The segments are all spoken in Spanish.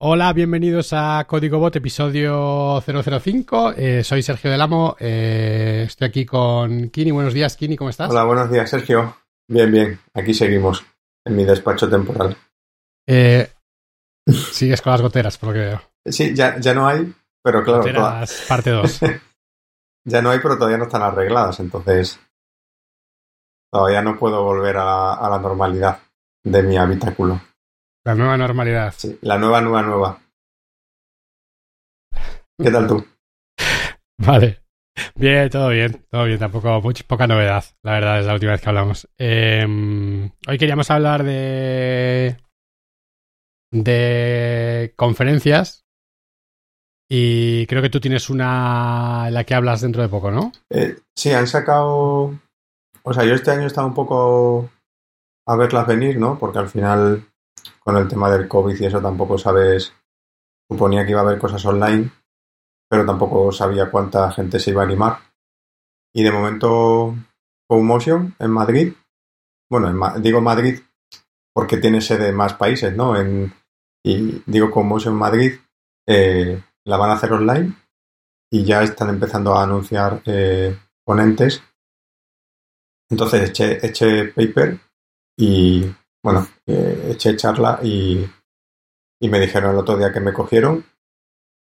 Hola, bienvenidos a Código Bot, episodio 005. Eh, soy Sergio Del Amo. Eh, estoy aquí con Kini. Buenos días, Kini, ¿cómo estás? Hola, buenos días, Sergio. Bien, bien. Aquí seguimos en mi despacho temporal. Eh, sigues con las goteras, por lo que veo. Sí, ya, ya no hay, pero claro. Goteras, parte 2. ya no hay, pero todavía no están arregladas, entonces todavía no puedo volver a, a la normalidad de mi habitáculo. La nueva normalidad. Sí, la nueva, nueva, nueva. ¿Qué tal tú? Vale. Bien, todo bien, todo bien, tampoco mucha, poca novedad, la verdad, es la última vez que hablamos. Eh, hoy queríamos hablar de de conferencias y creo que tú tienes una en la que hablas dentro de poco, ¿no? Eh, sí, han sacado, o sea, yo este año he estado un poco a verlas venir, ¿no? Porque al final con el tema del COVID y eso tampoco sabes, suponía que iba a haber cosas online, pero tampoco sabía cuánta gente se iba a animar. Y de momento, Motion en Madrid, bueno, en, digo Madrid porque tiene sede en más países, ¿no? En, y digo Motion Madrid, eh, la van a hacer online y ya están empezando a anunciar eh, ponentes. Entonces eché, eché paper y bueno, eh, eché charla y, y, me dijeron el otro día que me cogieron.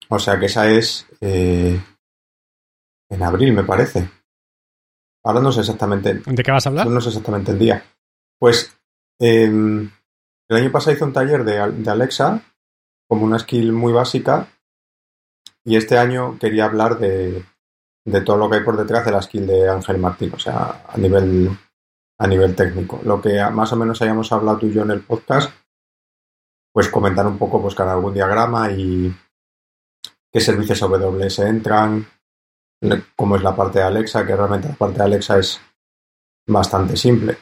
O sea que esa es eh, en abril, me parece. Ahora no sé exactamente. ¿De qué vas a hablar? No sé exactamente el día. Pues eh, el año pasado hice un taller de, de Alexa como una skill muy básica y este año quería hablar de, de todo lo que hay por detrás de la skill de Ángel Martín, o sea, a nivel a nivel técnico. Lo que más o menos hayamos hablado tú y yo en el podcast, pues comentar un poco pues algún diagrama y qué servicios AWS entran, cómo es la parte de Alexa, que realmente la parte de Alexa es bastante simple.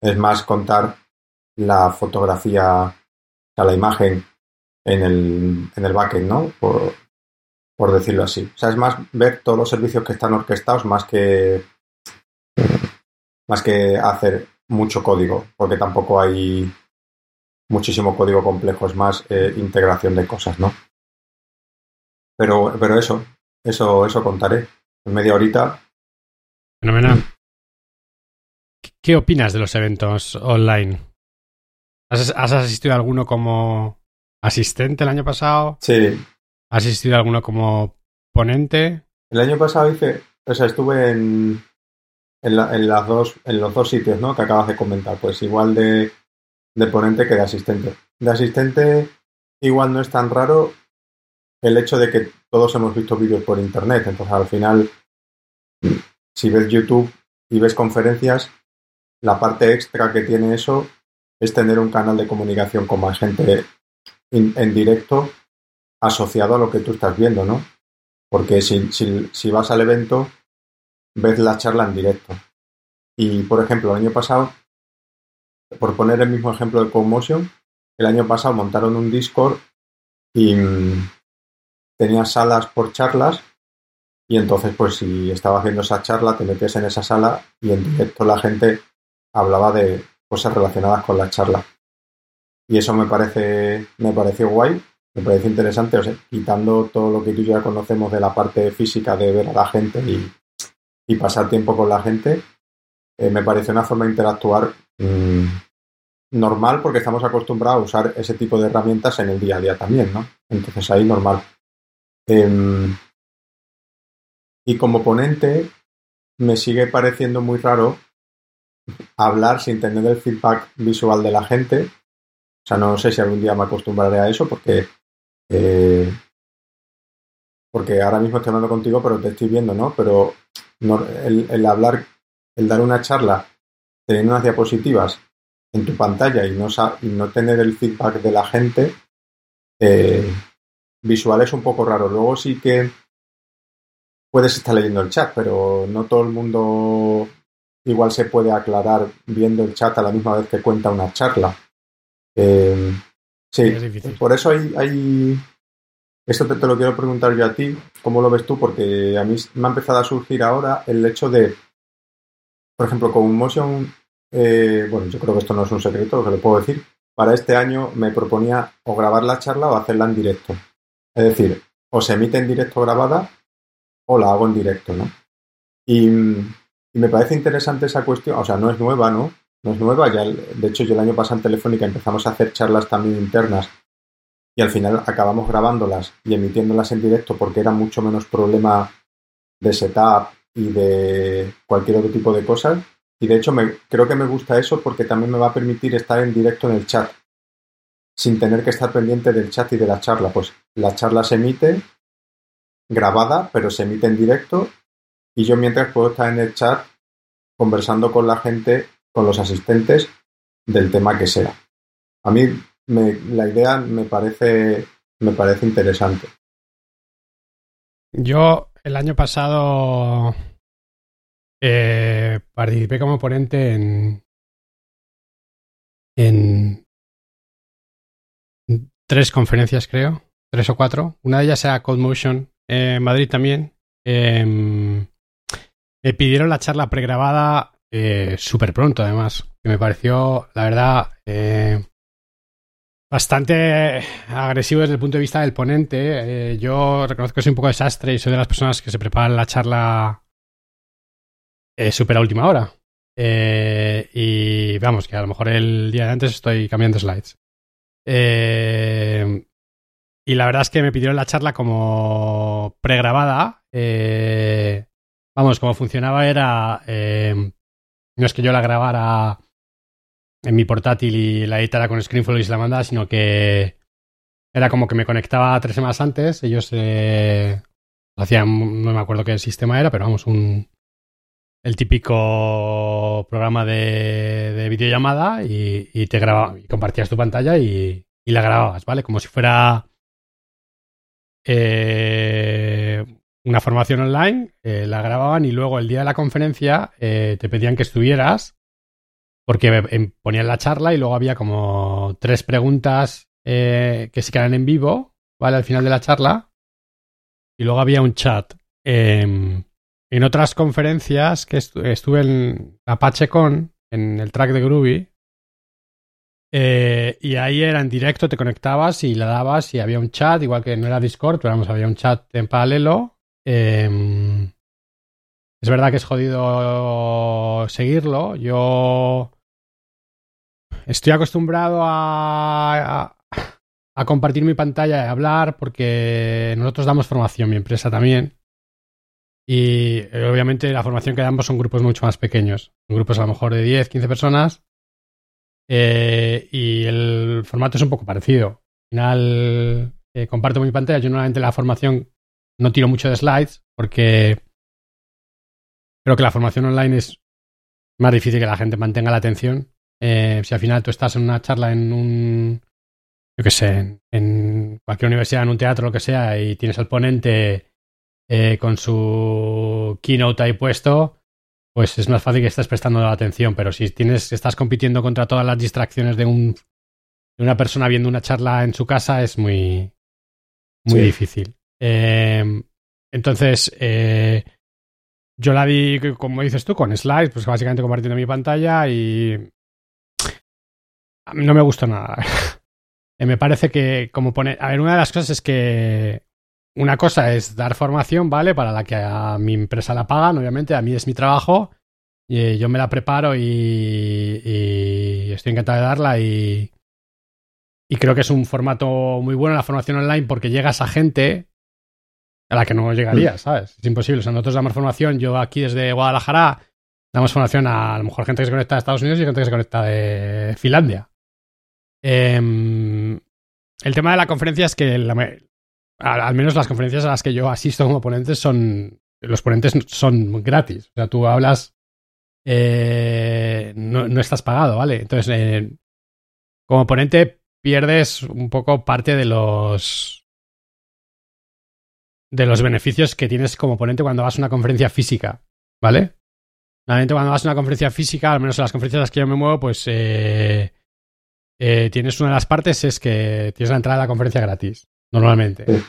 Es más contar la fotografía, o la imagen en el, en el backend, ¿no? Por, por decirlo así. O sea, es más ver todos los servicios que están orquestados más que más que hacer mucho código, porque tampoco hay muchísimo código complejo, es más eh, integración de cosas, ¿no? Pero, pero eso, eso, eso contaré. En media horita. Fenomenal. ¿Qué opinas de los eventos online? ¿Has, ¿Has, asistido a alguno como asistente el año pasado? Sí. ¿Has asistido a alguno como ponente? El año pasado hice, o sea, estuve en, en, la, en, las dos, en los dos sitios ¿no? que acabas de comentar, pues igual de, de ponente que de asistente. De asistente igual no es tan raro el hecho de que todos hemos visto vídeos por internet, entonces al final si ves YouTube y ves conferencias, la parte extra que tiene eso es tener un canal de comunicación con más gente en, en directo asociado a lo que tú estás viendo, ¿no? Porque si, si, si vas al evento ves la charla en directo. Y, por ejemplo, el año pasado, por poner el mismo ejemplo de Comotion, el año pasado montaron un Discord y mmm, tenía salas por charlas y entonces, pues si estaba haciendo esa charla, te metías en esa sala y en directo la gente hablaba de cosas relacionadas con la charla. Y eso me parece, me pareció guay, me parece interesante, o sea, quitando todo lo que tú ya conocemos de la parte física de ver a la gente y, y pasar tiempo con la gente, eh, me parece una forma de interactuar mmm, normal porque estamos acostumbrados a usar ese tipo de herramientas en el día a día también, ¿no? Entonces ahí normal. Eh, y como ponente me sigue pareciendo muy raro hablar sin tener el feedback visual de la gente. O sea, no sé si algún día me acostumbraré a eso porque eh, porque ahora mismo estoy hablando contigo, pero te estoy viendo, ¿no? Pero el, el, hablar, el dar una charla teniendo unas diapositivas en tu pantalla y no, y no tener el feedback de la gente, eh, visual es un poco raro. Luego sí que puedes estar leyendo el chat, pero no todo el mundo igual se puede aclarar viendo el chat a la misma vez que cuenta una charla. Eh, sí, por eso hay, hay esto te, lo quiero preguntar yo a ti, ¿cómo lo ves tú? Porque a mí me ha empezado a surgir ahora el hecho de, por ejemplo, con Motion, eh, bueno, yo creo que esto no es un secreto, lo que le puedo decir, para este año me proponía o grabar la charla o hacerla en directo. Es decir, o se emite en directo grabada o la hago en directo, ¿no? Y me parece interesante esa cuestión, o sea, no es nueva, ¿no? No es nueva, ya, de hecho yo el año pasado en Telefónica empezamos a hacer charlas también internas y al final acabamos grabándolas y emitiéndolas en directo porque era mucho menos problema de setup y de cualquier otro tipo de cosas. Y de hecho me, creo que me gusta eso porque también me va a permitir estar en directo en el chat sin tener que estar pendiente del chat y de la charla. Pues la charla se emite grabada, pero se emite en directo y yo mientras puedo estar en el chat conversando con la gente, con los asistentes del tema que sea. A mí me, la idea me parece, me parece interesante. Yo el año pasado eh, participé como ponente en, en tres conferencias, creo, tres o cuatro. Una de ellas era CodeMotion eh, en Madrid también. Em, me pidieron la charla pregrabada eh, súper pronto, además, que me pareció, la verdad, bastante agresivo desde el punto de vista del ponente. Eh, yo reconozco que soy un poco desastre y soy de las personas que se preparan la charla eh, súper a última hora. Eh, y vamos, que a lo mejor el día de antes estoy cambiando slides. Eh, y la verdad es que me pidieron la charla como pregrabada. Vamos, como funcionaba era... no es que yo la grabara en mi portátil y la editara con ScreenFlow y se la mandaba, sino que era como que me conectaba tres semanas antes. Ellos eh, hacían, no me acuerdo qué sistema era, pero vamos, un el típico programa de, de videollamada y, te grababa, y compartías tu pantalla y, la grababas, ¿vale? Como si fuera eh, una formación online, eh, la grababan y luego el día de la conferencia te pedían que estuvieras porque em, ponían la charla y luego había como tres preguntas eh, que se quedan en vivo, ¿vale? Al final de la charla. Y luego había un chat. Em, en otras conferencias que estu- estuve en ApacheCon, en el track de Groovy, eh, y ahí era en directo, te conectabas y le dabas y había un chat, igual que no era Discord, pero vamos, había un chat en paralelo. Em, es verdad que es jodido seguirlo. Yo estoy acostumbrado a, compartir mi pantalla y hablar porque nosotros damos formación, mi empresa también. Y eh, obviamente la formación que damos son grupos mucho más pequeños. Grupos a lo mejor de 10, 15 personas. Eh, y el formato es un poco parecido. Al final eh, comparto mi pantalla. Yo normalmente la formación no tiro mucho de slides porque creo que la formación online es más difícil que la gente mantenga la atención. Eh, si al final tú estás en una charla en un, yo qué sé, en, cualquier universidad, en un teatro, lo que sea, y tienes al ponente eh, con su keynote ahí puesto, pues es más fácil que estés prestando atención. Pero si tienes, estás compitiendo contra todas las distracciones de, un, de una persona viendo una charla en su casa, es muy, muy Sí. difícil. Eh, entonces, eh, yo la di, como dices tú, con slides, pues básicamente compartiendo mi pantalla y no me gustó nada. Me parece que como pone, a ver, una de las cosas es que una cosa es dar formación, ¿vale? Para la que a mi empresa la pagan, obviamente, a mí es mi trabajo y eh, yo me la preparo y, y estoy encantado de darla y, y creo que es un formato muy bueno la formación online porque llegas a gente a la que no llegarías, ¿sabes? Es imposible. O sea, nosotros damos formación, yo aquí desde Guadalajara damos formación a, a lo mejor gente que se conecta de Estados Unidos y gente que se conecta de Finlandia. Em, el tema de la conferencia es que la al, menos las conferencias a las que yo asisto como ponentes son los ponentes son gratis. O sea, tú hablas eh, no, no estás pagado, ¿vale? Entonces, eh, como ponente pierdes un poco parte de los de los beneficios que tienes como ponente cuando vas a una conferencia física, ¿vale? Normalmente cuando vas a una conferencia física, al menos en las conferencias en las que yo me muevo, pues eh, eh, tienes una de las partes es que tienes la entrada a la conferencia gratis, normalmente. Sí.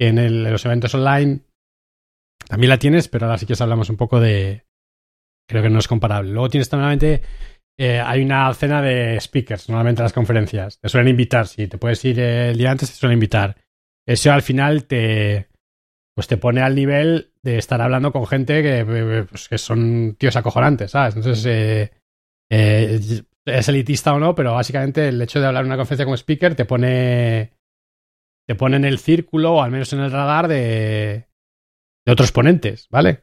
En, el- en los eventos online también la tienes, pero ahora sí que os hablamos un poco de... Creo que no es comparable. Luego tienes normalmente eh, hay una cena de speakers normalmente en las conferencias. Te suelen invitar, si te puedes ir el día antes, te suelen invitar. Eso al final te, pues te pone al nivel de estar hablando con gente que, pues, que son tíos acojonantes, ¿sabes? Entonces, eh, eh, es elitista o no, pero básicamente el hecho de hablar en una conferencia como speaker te pone te pone en el círculo o al menos en el radar de, de otros ponentes, ¿vale?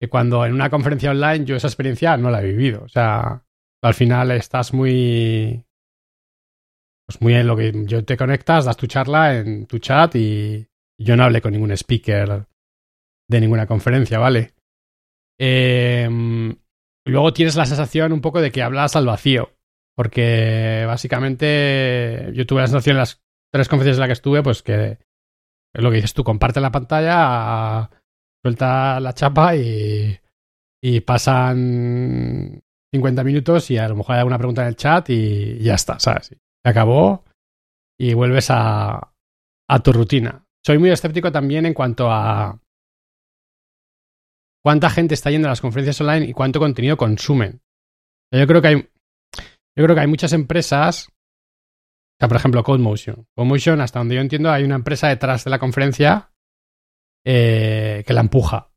Que cuando en una conferencia online yo esa experiencia no la he vivido. O sea, al final estás muy. Pues muy en lo que yo te conectas, das tu charla en tu chat y yo no hablé con ningún speaker de ninguna conferencia, ¿vale? Em, luego tienes la sensación un poco de que hablas al vacío. Porque básicamente yo tuve la sensación en las tres conferencias en las que estuve, pues que es lo que dices tú, comparte la pantalla, suelta la chapa y, pasan 50 minutos y a lo mejor hay alguna pregunta en el chat y ya está, ¿sabes? Se acabó y vuelves a tu rutina. Soy muy escéptico también en cuanto a cuánta gente está yendo a las conferencias online y cuánto contenido consumen. Yo creo que hay, yo creo que hay muchas empresas, o sea, por ejemplo, CodeMotion. CodeMotion, hasta donde yo entiendo, hay una empresa detrás de la conferencia eh, que la empuja.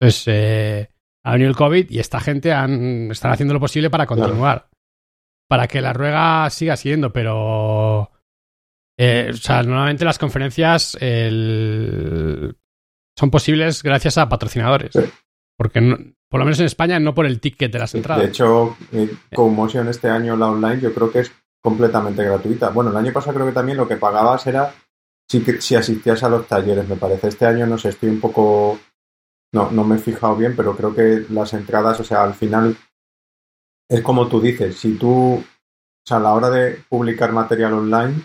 Entonces, eh, ha venido el COVID y esta gente han, están haciendo lo posible para continuar. Para que la ruega siga siendo, pero. Eh, o sea, normalmente las conferencias el, son posibles gracias a patrocinadores. Porque por lo menos en España no por el ticket de las entradas. De hecho, eh, Motion este año la online yo creo que es completamente gratuita. Bueno, el año pasado creo que también lo que pagabas era si, si asistías a los talleres, me parece. Este año no sé, estoy un poco no, no me he fijado bien, pero creo que las entradas, o sea, al final es como tú dices, si tú, o sea, a la hora de publicar material online,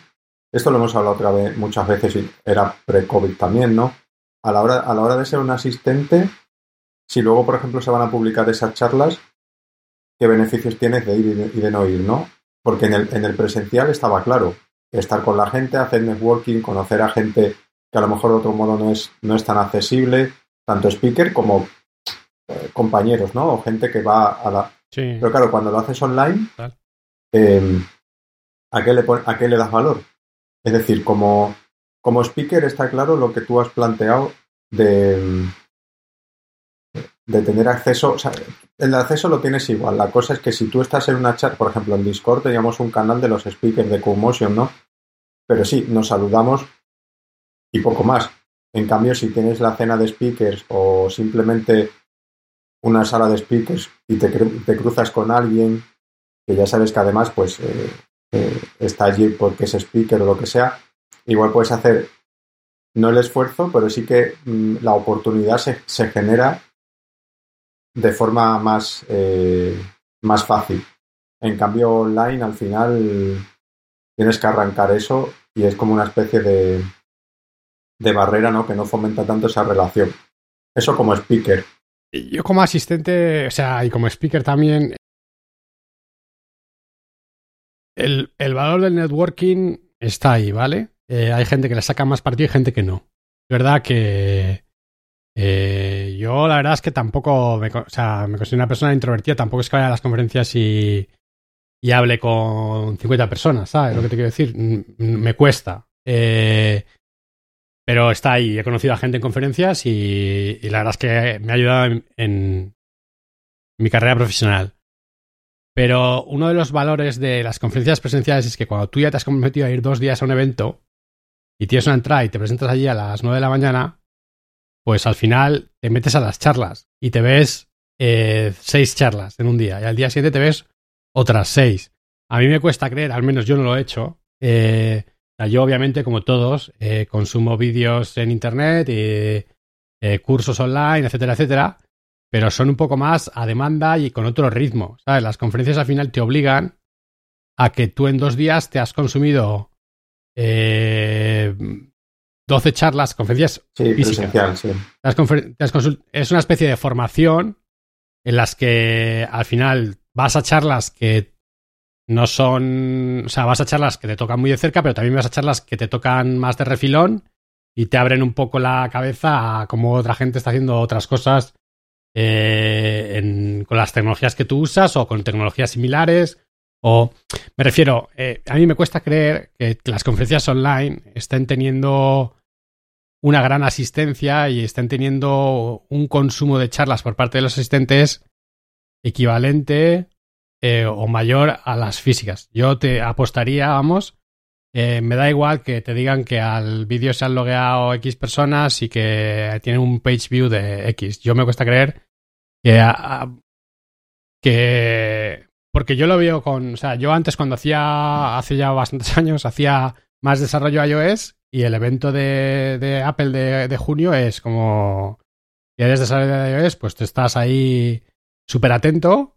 esto lo hemos hablado otra vez muchas veces y era pre-COVID también, ¿no? A la, hora, a la hora de ser un asistente, si luego, por ejemplo, se van a publicar esas charlas, ¿qué beneficios tienes de ir y de, no ir, no? Porque en el, en el presencial estaba claro, estar con la gente, hacer networking, conocer a gente que a lo mejor de otro modo no es, no es tan accesible, tanto speaker como eh, compañeros, ¿no? O gente que va a la... Sí. Pero claro, cuando lo haces online, eh, ¿a, qué le ¿a qué le das valor? Es decir, como, como speaker está claro lo que tú has planteado de, de tener acceso, o sea, el acceso lo tienes igual. La cosa es que si tú estás en una chat, por ejemplo, en Discord teníamos un canal de los speakers de CoMotion, ¿no? Pero sí, nos saludamos y poco más. En cambio, si tienes la cena de speakers o simplemente una sala de speakers y te, cruzas con alguien que ya sabes que además pues eh, eh, está allí porque es speaker o lo que sea, igual puedes hacer no el esfuerzo, pero sí que mm, la oportunidad se, genera de forma más, eh, más fácil. En cambio, online al final tienes que arrancar eso y es como una especie de, de barrera, ¿no? Que no fomenta tanto esa relación. Eso como speaker. Yo como asistente, o sea, y como speaker también, el, valor del networking está ahí, ¿vale? Eh, hay gente que le saca más partido y gente que no. Es verdad que eh, yo la verdad es que tampoco, me, o sea, me considero una persona introvertida, tampoco es que vaya a las conferencias y, y hable con 50 personas, ¿sabes? Lo que te quiero decir, me cuesta. Eh, pero está ahí. He conocido a gente en conferencias y, la verdad es que me ha ayudado en, mi carrera profesional. Pero uno de los valores de las conferencias presenciales es que cuando tú ya te has comprometido a ir dos días a un evento y tienes una entrada y te presentas allí a las nueve de la mañana, pues al final te metes a las charlas y te ves eh, seis charlas en un día y al día siguiente te ves otras seis. A mí me cuesta creer, al menos yo no lo he hecho, eh, yo, obviamente, como todos, eh, consumo vídeos en Internet, eh, cursos online, etcétera, etcétera, pero son un poco más a demanda y con otro ritmo. ¿sabes? Las conferencias al final te obligan a que tú en dos días te has consumido eh, 12 charlas, conferencias sí, físicas. Sí. es una especie de formación en las que al final vas a charlas que no son, o sea, vas a charlas que te tocan muy de cerca, pero también vas a charlas que te tocan más de refilón y te abren un poco la cabeza a cómo otra gente está haciendo otras cosas eh, con las tecnologías que tú usas o con tecnologías similares. O me refiero, eh, a mí me cuesta creer que las conferencias online estén teniendo una gran asistencia y estén teniendo un consumo de charlas por parte de los asistentes equivalente eh, o mayor a las físicas. Yo te apostaría, vamos, eh, me da igual que te digan que al vídeo se han logueado X personas y que tienen un page view de X. Yo me cuesta creer que, que porque yo lo veo con, o sea, yo antes cuando hacía, hace ya bastantes años, hacía más desarrollo iOS y el evento de, de Apple de, de, junio es como, si eres desarrollador de iOS, pues te estás ahí súper atento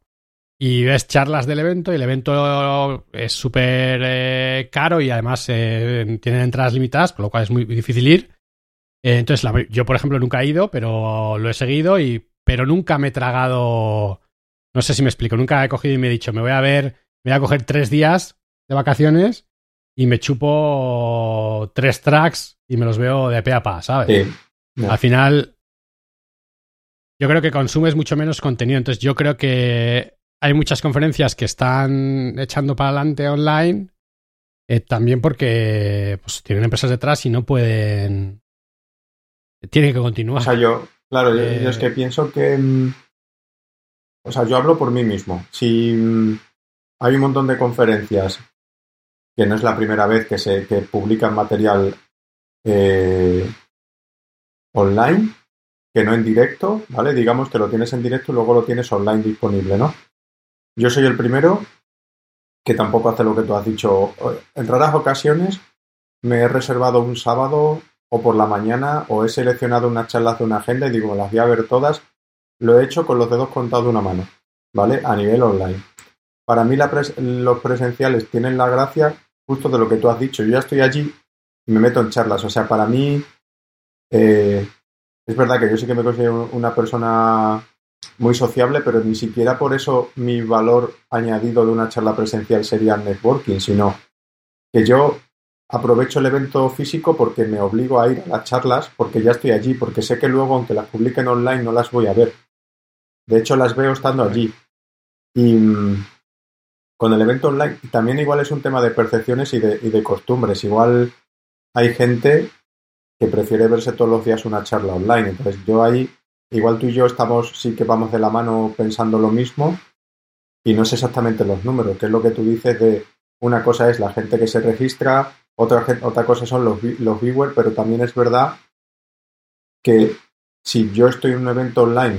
y ves charlas del evento y el evento es súper eh, caro y además eh, tienen entradas limitadas, con lo cual es muy difícil ir. Eh, entonces, yo, por ejemplo, nunca he ido, pero lo he seguido y pero nunca me he tragado, no sé si me explico, nunca he cogido y me he dicho, me voy a ver, me voy a coger tres días de vacaciones y me chupo tres tracks y me los veo de pe a pa, ¿sabes? Al final, yo creo que consumes mucho menos contenido, entonces yo creo que hay muchas conferencias que están echando para adelante online, eh, también porque pues, tienen empresas detrás y no pueden. Tienen que continuar. O sea, yo, claro, yo, es que eh, pienso que. Mm, o sea, yo hablo por mí mismo. Si mm, hay un montón de conferencias que no es la primera vez que se que publican material eh, online, que no en directo, ¿vale? Digamos que lo tienes en directo y luego lo tienes online disponible, ¿no? Yo soy el primero que tampoco hace lo que tú has dicho. En raras ocasiones me he reservado un sábado o por la mañana o he seleccionado unas charlas de una agenda y digo, las voy a ver todas. Lo he hecho con los dedos contados de una mano, ¿vale? A nivel online. Para mí los presenciales tienen la gracia justo de lo que tú has dicho. Yo ya estoy allí y me meto en charlas. O sea, para mí eh, es verdad que yo sí que me considero una persona muy sociable, pero ni siquiera por eso mi valor añadido de una charla presencial sería networking, sino que yo aprovecho el evento físico porque me obligo a ir a las charlas, porque ya estoy allí, porque sé que luego, aunque las publiquen online, no las voy a ver. De hecho, las veo estando allí. Y mm, con el evento online, también igual es un tema de percepciones y de, y de costumbres. Igual hay gente que prefiere verse todos los días una charla online. Entonces, yo ahí igual tú y yo estamos, sí que vamos de la mano pensando lo mismo y no es exactamente los números, que es lo que tú dices de una cosa es la gente que se registra, otra, otra cosa son los, los viewers, pero también es verdad que si yo estoy en un evento online,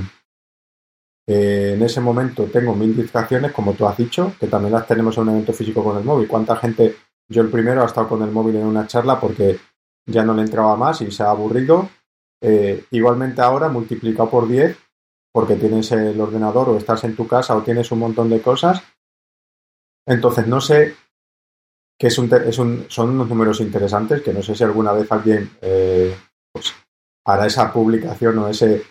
eh, en ese momento tengo mil distracciones, como tú has dicho, que también las tenemos en un evento físico con el móvil. ¿Cuánta gente, yo el primero, ha estado con el móvil en una charla porque ya no le entraba más y se ha aburrido eh, igualmente ahora multiplicado por 10 porque tienes el ordenador o estás en tu casa o tienes un montón de cosas. Entonces no sé que es un, es un, son unos números interesantes que no sé si alguna vez alguien eh, pues, hará esa publicación o ese,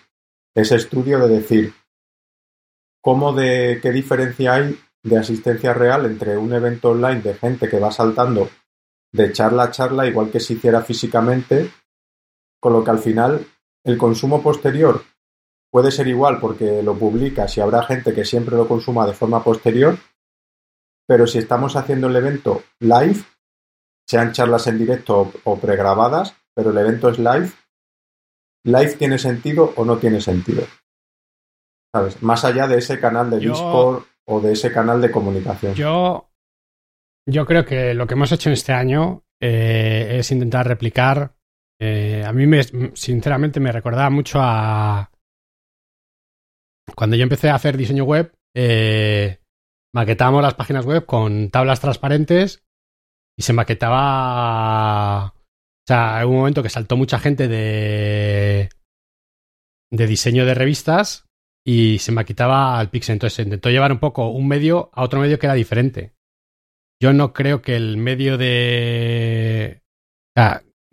ese estudio de decir cómo de qué diferencia hay de asistencia real entre un evento online de gente que va saltando de charla a charla igual que si hiciera físicamente con lo que al final el consumo posterior puede ser igual porque lo publicas y habrá gente que siempre lo consuma de forma posterior, pero si estamos haciendo el evento live, sean charlas en directo o pregrabadas, pero el evento es live, live tiene sentido o no tiene sentido. ¿Sabes? Más allá de ese canal de Discord o de ese canal de comunicación. Yo, yo creo que lo que hemos hecho este año eh, es intentar replicar eh, a mí, me, sinceramente, me recordaba mucho a. Cuando yo empecé a hacer diseño web, eh, maquetábamos las páginas web con tablas transparentes y se maquetaba. O sea, en un momento que saltó mucha gente de. de diseño de revistas y se maquetaba al pixel. Entonces se intentó llevar un poco un medio a otro medio que era diferente. Yo no creo que el medio de.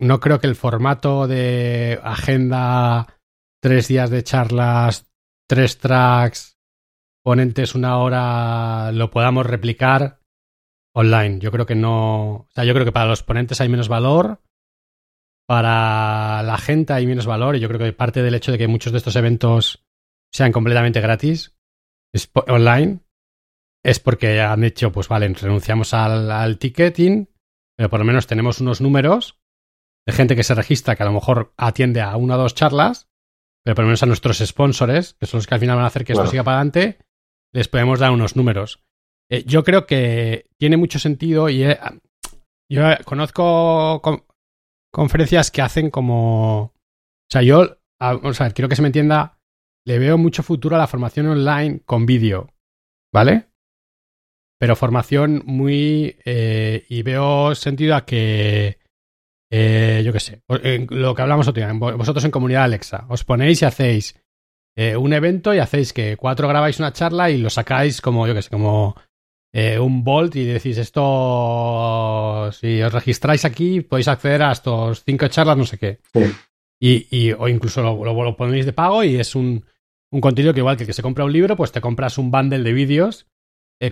No creo que el formato de agenda, tres días de charlas, tres tracks, ponentes una hora, lo podamos replicar online. Yo creo que no. O sea, yo creo que para los ponentes hay menos valor. Para la gente hay menos valor. Y yo creo que parte del hecho de que muchos de estos eventos sean completamente gratis, online, es porque han hecho, pues vale, renunciamos al ticketing, pero por lo menos tenemos unos números de gente que se registra que a lo mejor atiende a una o dos charlas, pero por lo menos a nuestros sponsors, que son los que al final van a hacer que esto siga para adelante, les podemos dar unos números. Eh, yo creo que tiene mucho sentido y yo conozco conferencias que hacen como... O sea, yo, o sea, quiero que se me entienda, le veo mucho futuro a la formación online con vídeo, ¿vale? Pero formación muy... Eh, y veo sentido a que eh, yo qué sé, lo que hablamos otro día, vosotros en comunidad Alexa, os ponéis y hacéis eh, un evento y hacéis que cuatro grabáis una charla y lo sacáis como, yo qué sé, como eh, un Bolt y decís esto, si os registráis aquí podéis acceder a estos cinco charlas, no sé qué. Y, o incluso lo, ponéis de pago y es un, un, contenido que igual que el que se compra un libro, pues te compras un bundle de vídeos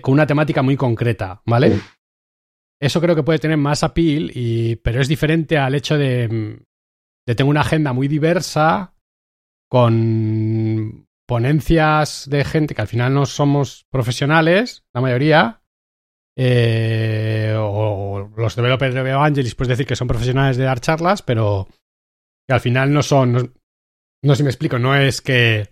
con una temática muy concreta, ¿vale? Eso creo que puede tener más appeal, y, pero es diferente al hecho de, mm, de tener una agenda muy diversa con ponencias de gente que al final no somos profesionales, la mayoría, eh, o los developers de Evangelis, puedes decir que son profesionales de dar charlas, pero que al final no son, no, no sé si me explico, no es que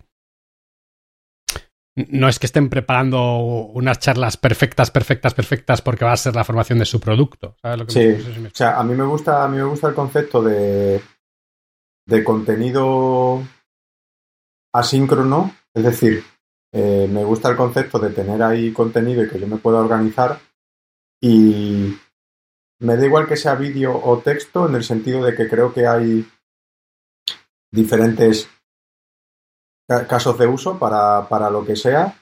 no es que estén preparando unas charlas perfectas, perfectas, perfectas porque va a ser la formación de su producto. sí, o sea, a mí me gusta, a mí me gusta el concepto de, de contenido asíncrono, es decir, eh, me gusta el concepto de tener ahí contenido y que yo me pueda organizar y me da igual que sea vídeo o texto en el sentido de que creo que hay diferentes casos de uso para, para lo que sea.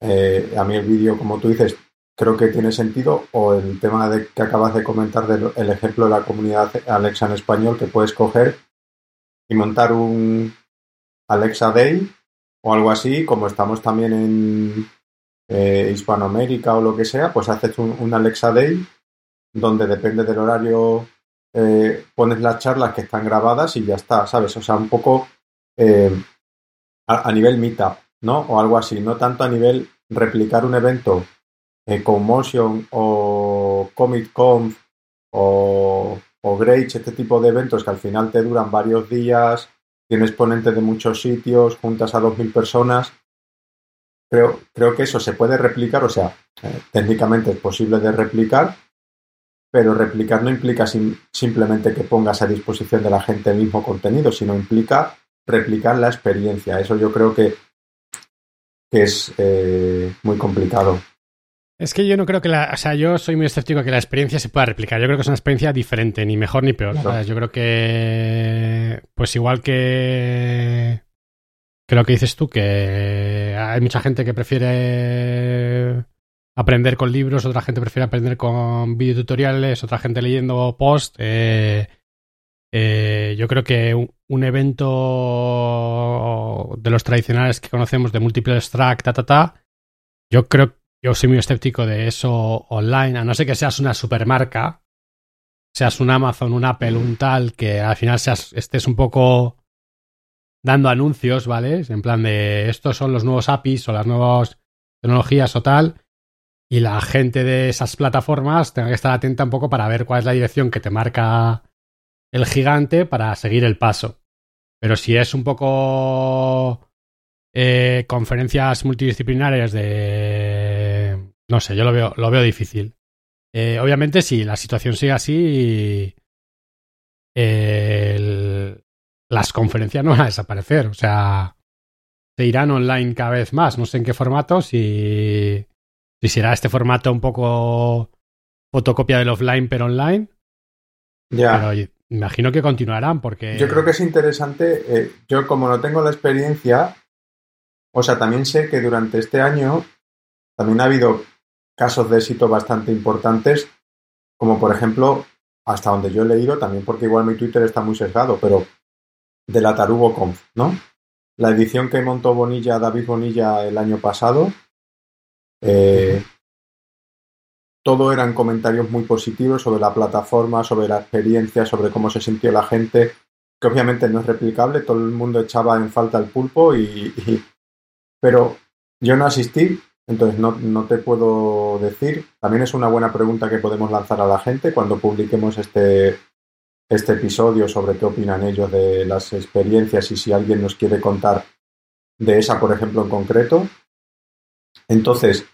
Eh, a mí el vídeo, como tú dices, creo que tiene sentido. O el tema de, que acabas de comentar del ejemplo de la comunidad Alexa en español, que puedes coger y montar un Alexa Day o algo así, como estamos también en eh, Hispanoamérica o lo que sea, pues haces un, Alexa Day donde depende del horario eh, pones las charlas que están grabadas y ya está, ¿sabes? O sea, un poco a, nivel meetup, ¿no? O algo así, no tanto a nivel replicar un evento eh, con Motion o Comic Conf o, o este tipo de eventos que al final te duran varios días, tienes ponentes de muchos sitios, juntas a 2.000 personas. Creo, creo que eso se puede replicar, o sea, eh, técnicamente es posible de replicar, pero replicar no implica simplemente que pongas a disposición de la gente el mismo contenido, sino implica replicar la experiencia. Eso yo creo que, es eh, muy complicado. Es que yo no creo que la. O sea, yo soy muy escéptico que la experiencia se pueda replicar. Yo creo que es una experiencia diferente, ni mejor ni peor. Yo creo que. Pues igual que. Que lo que dices tú, que hay mucha gente que prefiere aprender con libros, otra gente prefiere aprender con videotutoriales, otra gente leyendo post. Eh, eh, yo creo que un, evento de los tradicionales que conocemos de múltiples extract, ta, ta, ta, yo creo, yo soy muy escéptico de eso online, a no ser que seas una supermarca, seas un Amazon, un Apple, un tal, que al final seas, estés un poco dando anuncios, ¿vale? En plan de estos son los nuevos APIs o las nuevas tecnologías o tal. Y la gente de esas plataformas tenga que estar atenta un poco para ver cuál es la dirección que te marca el gigante para seguir el paso. Pero si es un poco eh, conferencias multidisciplinarias de... No sé, yo lo veo, lo veo difícil. Eh, obviamente, si la situación sigue así, las conferencias no van a desaparecer. O sea, se irán online cada vez más. No sé en qué formato, si, si será este formato un poco fotocopia del offline pero online. Ya. Imagino que continuarán porque... Yo creo que es interesante, eh, yo como no tengo la experiencia, o sea, también sé que durante este año también ha habido casos de éxito bastante importantes, como por ejemplo, hasta donde yo he leído, también porque igual mi Twitter está muy sesgado, pero de la Tarugo Conf, ¿no? La edición que montó Bonilla, David Bonilla el año pasado, eh, todo eran comentarios muy positivos sobre la plataforma, sobre la experiencia, sobre cómo se sintió la gente, que obviamente no es replicable, todo el mundo echaba en falta el pulpo y, Pero yo no asistí, entonces no, no, te puedo decir. También es una buena pregunta que podemos lanzar a la gente cuando publiquemos este, este episodio sobre qué opinan ellos de las experiencias y si alguien nos quiere contar de esa, por ejemplo, en concreto. Entonces,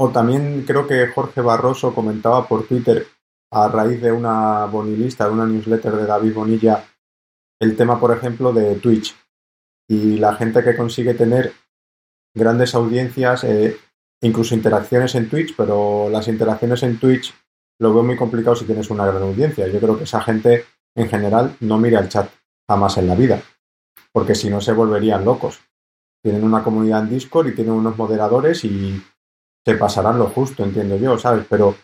o también creo que Jorge Barroso comentaba por Twitter a raíz de una bonilista, de una newsletter de David Bonilla, el tema, por ejemplo, de Twitch y la gente que consigue tener grandes audiencias, eh, incluso interacciones en Twitch, pero las interacciones en Twitch lo veo muy complicado si tienes una gran audiencia. Yo creo que esa gente en general no mira el chat jamás en la vida, porque si no se volverían locos. Tienen una comunidad en Discord y tienen unos moderadores y se pasarán lo justo, entiendo yo, ¿sabes? Pero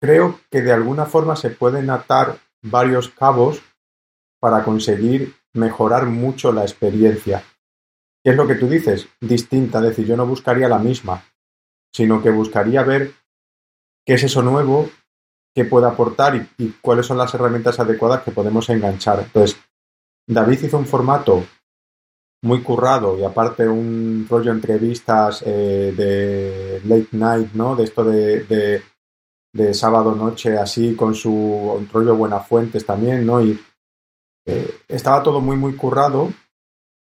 creo que de alguna forma se pueden atar varios cabos para conseguir mejorar mucho la experiencia. ¿Qué es lo que tú dices? Distinta, es decir, yo no buscaría la misma, sino que buscaría ver qué es eso nuevo, qué puede aportar y, cuáles son las herramientas adecuadas que podemos enganchar. Entonces, David hizo un formato muy currado y aparte un rollo entrevistas eh, de late night, ¿no? De esto de, de, sábado noche así con su rollo Buenafuentes también, ¿no? Y eh, estaba todo muy, muy currado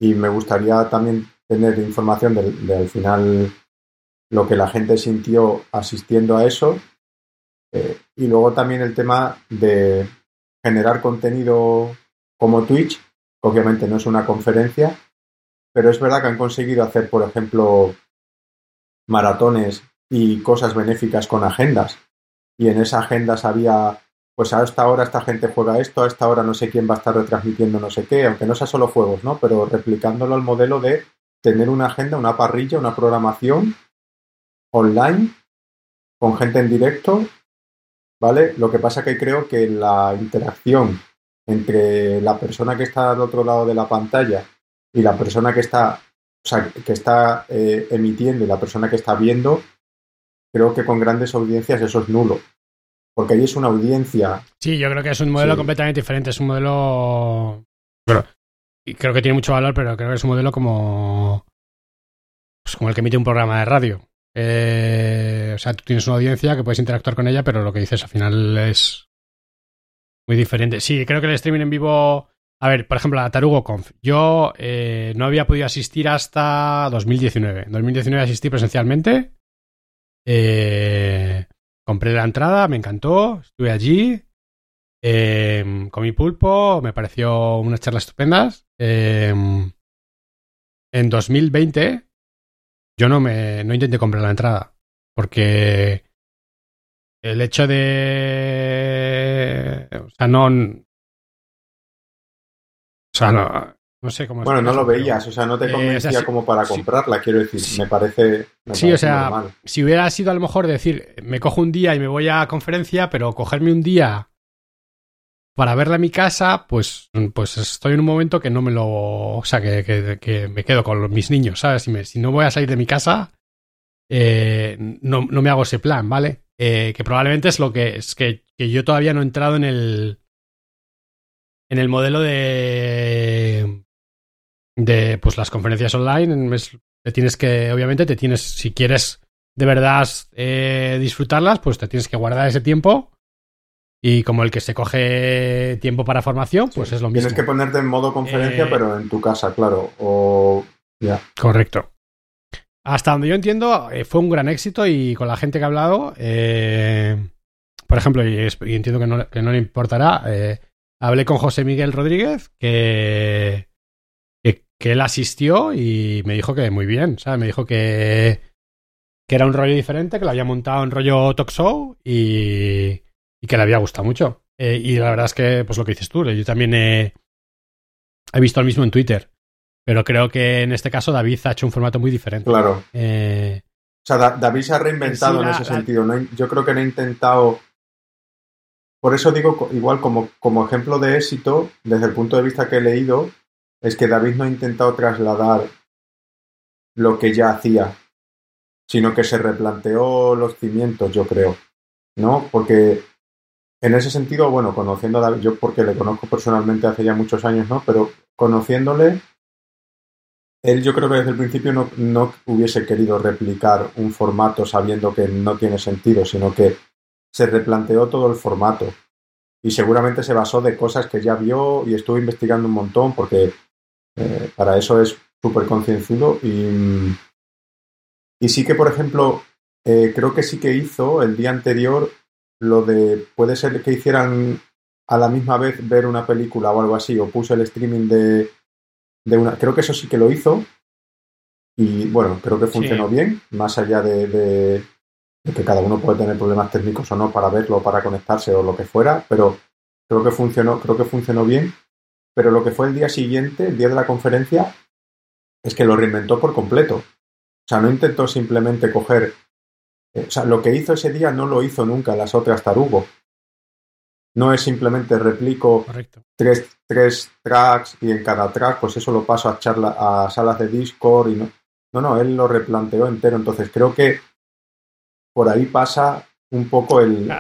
y me gustaría también tener información de, al final lo que la gente sintió asistiendo a eso. Eh, y luego también el tema de generar contenido como Twitch, obviamente no es una conferencia, pero es verdad que han conseguido hacer, por ejemplo, maratones y cosas benéficas con agendas. Y en esas agendas había pues a esta hora esta gente juega esto, a esta hora no sé quién va a estar retransmitiendo no sé qué, aunque no sea solo juegos, ¿no? Pero replicándolo al modelo de tener una agenda, una parrilla, una programación online con gente en directo, ¿vale? Lo que pasa que creo que la interacción entre la persona que está al otro lado de la pantalla y la persona que está, o sea, que está eh, emitiendo y la persona que está viendo, creo que con grandes audiencias eso es nulo porque ahí es una audiencia. Sí, yo creo que es un modelo completamente diferente, es un modelo... y creo que tiene mucho valor, pero creo que es un modelo como... Pues como el que emite un programa de radio. Eh, o sea, tú tienes una audiencia que puedes interactuar con ella, pero lo que dices al final es muy diferente. Sí, creo que el streaming en vivo... A ver, por ejemplo, a Tarugo Conf. Yo eh, no había podido asistir hasta 2019. En 2019 asistí presencialmente. Eh, Compré la entrada, me encantó, estuve allí, eh, comí pulpo, me pareció unas charlas estupendas. Em, en 2020 yo no me no intenté comprar la entrada porque el hecho de o sea no sea no no sé cómo Bueno, no lo veías, o sea, no te eh, convencía como para comprarla, quiero decir, me parece. sí, o sea, si hubiera sido a lo mejor decir, me cojo un día y me voy a conferencia, pero cogerme un día para verla en mi casa, pues, pues estoy en un momento que no me lo. O sea, que, me quedo con mis niños, ¿sabes? Si, si no voy a salir de mi casa, eh, no, no, me hago ese plan, ¿vale? Eh, que probablemente es lo que es que, que yo todavía no he entrado en el. En el modelo de de pues las conferencias online. te tienes que, obviamente, te tienes, si quieres de verdad eh, disfrutarlas, pues te tienes que guardar ese tiempo. Y como el que se coge tiempo para formación, pues es lo mismo. Tienes que ponerte en modo conferencia, eh, pero en tu casa, claro. O ya. Correcto. Hasta donde yo entiendo, eh, fue un gran éxito y con la gente que ha hablado, por ejemplo, y, entiendo que no, que no, le importará, hablé con José Miguel Rodríguez, que, que él asistió y me dijo que muy bien, ¿sabes? Me dijo que, que era un rollo diferente, que lo había montado en rollo talk show y, y que le había gustado mucho. Eh, y la verdad es que, pues lo que dices tú, yo también he, he visto el mismo en Twitter, pero creo que en este caso David ha hecho un formato muy diferente. Claro. Eh, o sea, David se ha reinventado en ese sentido. ¿no? Yo creo que no ha intentado... Por eso digo, igual como, como ejemplo de éxito, desde el punto de vista que he leído, es que David no ha intentado trasladar lo que ya hacía, sino que se replanteó los cimientos, yo creo, ¿no? Porque en ese sentido, bueno, conociendo a David, yo porque le conozco personalmente hace ya muchos años, ¿no? Pero conociéndole, él yo creo que desde el principio no, no, hubiese querido replicar un formato sabiendo que no tiene sentido, sino que se replanteó todo el formato. Y seguramente se basó de cosas que ya vio y estuvo investigando un montón porque eh, para eso es súper concienzudo y, y sí que, por ejemplo, eh, creo que sí que hizo el día anterior lo de, puede ser que hicieran a la misma vez ver una película o algo así, o puso el streaming de, de una, creo que eso sí que lo hizo y bueno, creo que funcionó bien, más allá de, de, que cada uno puede tener problemas técnicos o no para verlo, para conectarse o lo que fuera, pero creo que funcionó, creo que funcionó bien. Pero lo que fue el día siguiente, el día de la conferencia, es que lo reinventó por completo. O sea, no intentó simplemente coger. Eh, o sea, lo que hizo ese día no lo hizo nunca las otras tarugo. No es simplemente replico tres, tres tracks y en cada track, pues eso lo paso a charla, a salas de Discord y no. No, no, él lo replanteó entero. Entonces creo que por ahí pasa un poco el.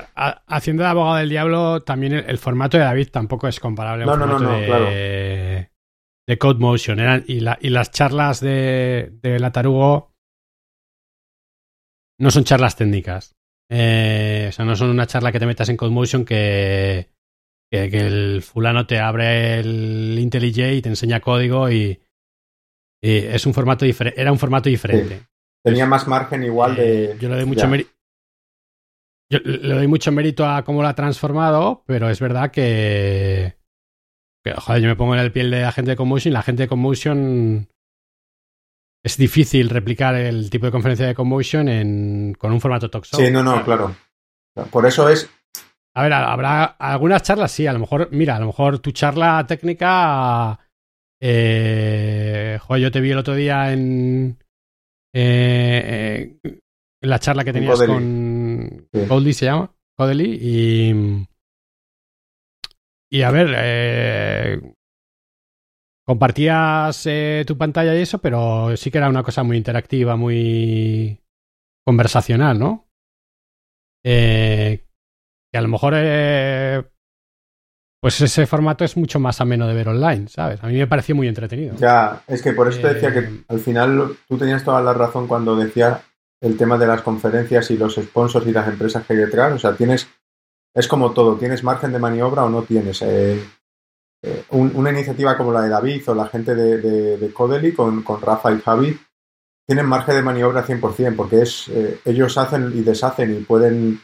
Haciendo de abogado del diablo, también el, formato de David tampoco es comparable no, no, no, no, de, claro. de Code Motion. Eran, y, la, y, las charlas de, de la Tarugo no son charlas técnicas. Eh, o sea, no son una charla que te metas en Code Motion que, que, que el fulano te abre el IntelliJ y te enseña código y, y es un formato diferente. Era un formato diferente. Sí. Tenía más margen igual de. Eh, yo le doy mucho mérito. Yo le doy mucho mérito a cómo lo ha transformado, pero es verdad que, que. joder, yo me pongo en el piel de la gente de Commotion la gente de Commotion. Es difícil replicar el tipo de conferencia de Commotion en, con un formato talk show. Sí, no, no, claro. Por eso es. A ver, habrá algunas charlas, sí. A lo mejor, mira, a lo mejor tu charla técnica. Eh, joder, yo te vi el otro día en. Eh, eh, la charla que tenías con Sí. Goldie se llama, Codely, y y a ver, eh, compartías tu pantalla y eso, pero sí que era una cosa muy interactiva, muy conversacional, ¿no? Que a lo mejor eh, pues ese formato es mucho más ameno de ver online, ¿sabes? A mí me pareció muy entretenido. Ya, es que por eso te decía que Eh, al final tú tenías toda la razón cuando decía el tema de las conferencias y los sponsors y las empresas que hay detrás. O sea, tienes, es como todo, tienes margen de maniobra o no tienes. Eh, eh, un- una iniciativa como la de David o la gente de, de, de Codely con, con Rafa y Javi tienen margen de maniobra 100% porque es, eh, ellos hacen y deshacen y pueden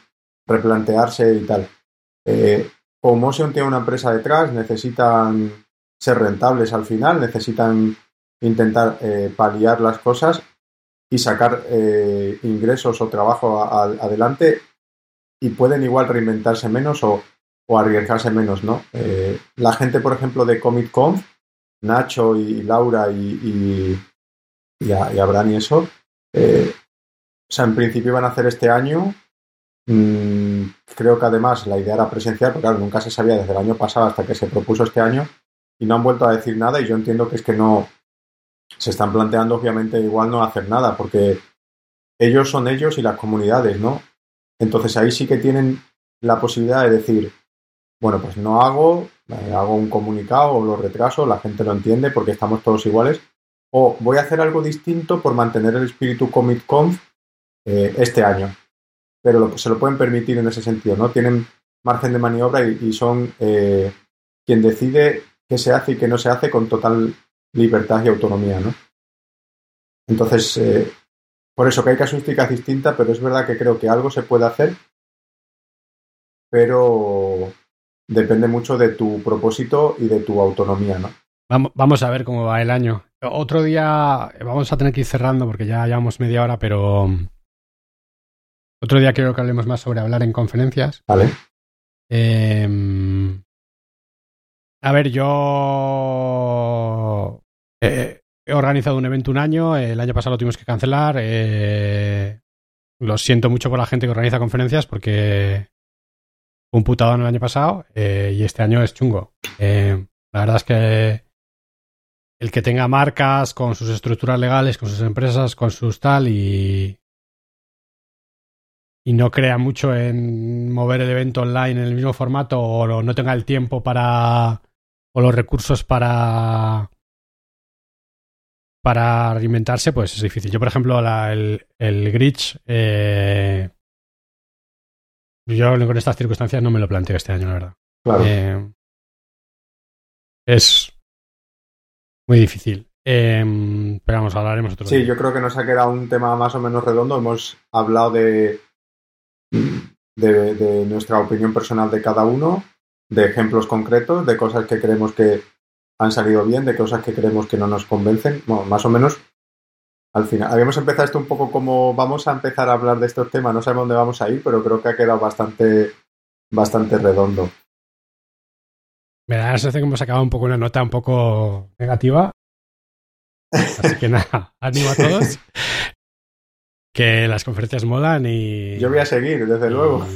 replantearse y tal. Eh, como Motion tiene una empresa detrás, necesitan ser rentables al final, necesitan intentar eh, paliar las cosas y sacar eh, ingresos o trabajo adelante y pueden igual reinventarse menos o, o arriesgarse menos, ¿no? Eh, la gente, por ejemplo, de Comic Con, Nacho y Laura y, y, a- y Abraham y eso, o sea, en principio iban a hacer este año. Mm, creo que además la idea era presencial, porque claro, nunca se sabía desde el año pasado hasta que se propuso este año y no han vuelto a decir nada y yo entiendo que es que no se están planteando obviamente igual no hacer nada porque ellos son ellos y las comunidades, ¿no? Entonces ahí sí que tienen la posibilidad de decir, bueno, pues no hago, eh, hago un comunicado o lo retraso, la gente lo entiende porque estamos todos iguales, o voy a hacer algo distinto por mantener el espíritu Comic Conf eh, este año. Pero lo, se lo pueden permitir en ese sentido, ¿no? Tienen margen de maniobra y, son eh, quien decide qué se hace y qué no se hace con total libertad y autonomía, ¿no? Entonces, eh, por eso que hay casuísticas distintas, pero es verdad que creo que algo se puede hacer, pero depende mucho de tu propósito y de tu autonomía, ¿no? Vamos, a ver cómo va el año. Otro día vamos a tener que ir cerrando porque ya llevamos media hora, pero otro día quiero que hablemos más sobre hablar en conferencias. ¿Vale? Eh, a ver, yo eh, he organizado un evento un año, el año pasado lo tuvimos que cancelar. eh, lo siento mucho por la gente que organiza conferencias porque fue un putadón el año pasado eh, y este año es chungo. La verdad es que el que tenga marcas con sus estructuras legales, con sus empresas, con sus tal y y no crea mucho en mover el evento online en el mismo formato o no tenga el tiempo para o los recursos para para reinventarse, pues es difícil. Yo, por ejemplo, la, el, el Glitch, eh, yo con estas circunstancias no me lo planteo este año, la verdad. Claro. Eh, es muy difícil. Eh, pero vamos, hablaremos otro Sí, día. yo creo que nos ha quedado un tema más o menos redondo. Hemos hablado de, de, de nuestra opinión personal de cada uno, de ejemplos concretos, de cosas que creemos que han salido bien, de cosas que creemos que no nos convencen. Bueno, más o menos al final. Habíamos empezado esto un poco como vamos a empezar a hablar de estos temas, no sabemos dónde vamos a ir, pero creo que ha quedado bastante, bastante redondo. Me da la sensación que hemos acabado un poco una nota un poco negativa. Así que nada, ánimo a todos. Que las conferencias molan y. Yo voy a seguir, desde luego.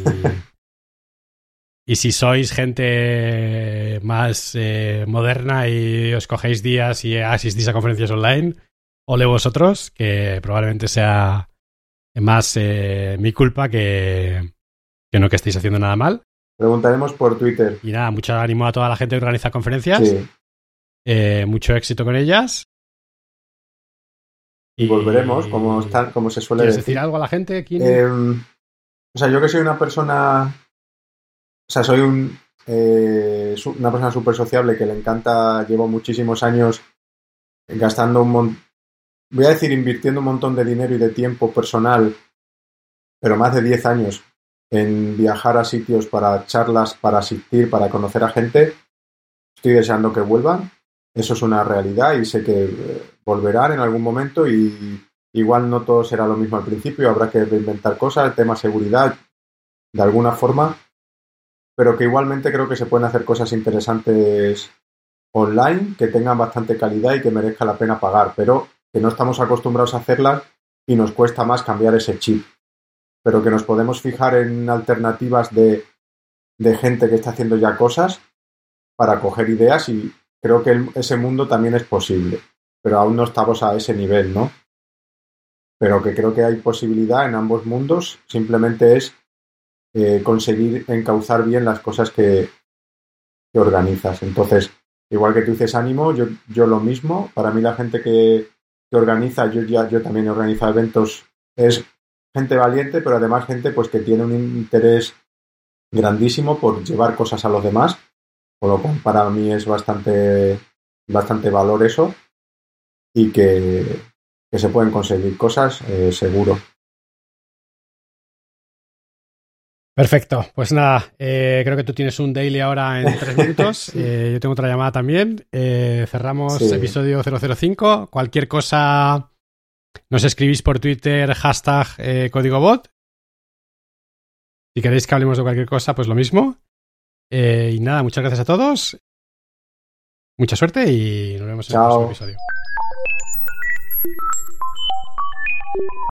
Y, y si sois gente más eh, moderna y os cogéis días y asistís a conferencias online, ole vosotros, que probablemente sea más eh, mi culpa que, que no que estéis haciendo nada mal. Preguntaremos por Twitter. Y nada, mucho ánimo a toda la gente que organiza conferencias. Sí. Eh, mucho éxito con ellas. Y volveremos, como, está, como se suele ¿Quieres decir. decir algo a la gente? Eh, o sea, yo que soy una persona. O sea, soy un, eh, una persona súper sociable que le encanta. Llevo muchísimos años gastando un montón. Voy a decir, invirtiendo un montón de dinero y de tiempo personal, pero más de 10 años en viajar a sitios para charlas, para asistir, para conocer a gente. Estoy deseando que vuelvan. Eso es una realidad y sé que eh, volverán en algún momento y igual no todo será lo mismo al principio, habrá que reinventar cosas, el tema seguridad, de alguna forma, pero que igualmente creo que se pueden hacer cosas interesantes online, que tengan bastante calidad y que merezca la pena pagar, pero que no estamos acostumbrados a hacerlas y nos cuesta más cambiar ese chip, pero que nos podemos fijar en alternativas de, de gente que está haciendo ya cosas para coger ideas y creo que ese mundo también es posible, pero aún no estamos a ese nivel, ¿no? Pero que creo que hay posibilidad en ambos mundos, simplemente es eh, conseguir encauzar bien las cosas que, organizas. Entonces, igual que tú dices ánimo, yo, yo lo mismo. Para mí la gente que, que organiza, yo ya yo también he organizado eventos, es gente valiente, pero además gente pues que tiene un interés grandísimo por llevar cosas a los demás, con lo cual para mí es bastante, bastante valor eso y que, que se pueden conseguir cosas eh, seguro. Perfecto, pues nada, eh, creo que tú tienes un daily ahora en tres minutos. Eh, yo tengo otra llamada también. Cerramos Sí. episodio 005. Cualquier cosa nos escribís por Twitter, hashtag código bot. Si queréis que hablemos de cualquier cosa, pues lo mismo. Eh, y nada, muchas gracias a todos. Mucha suerte y nos vemos en el próximo episodio.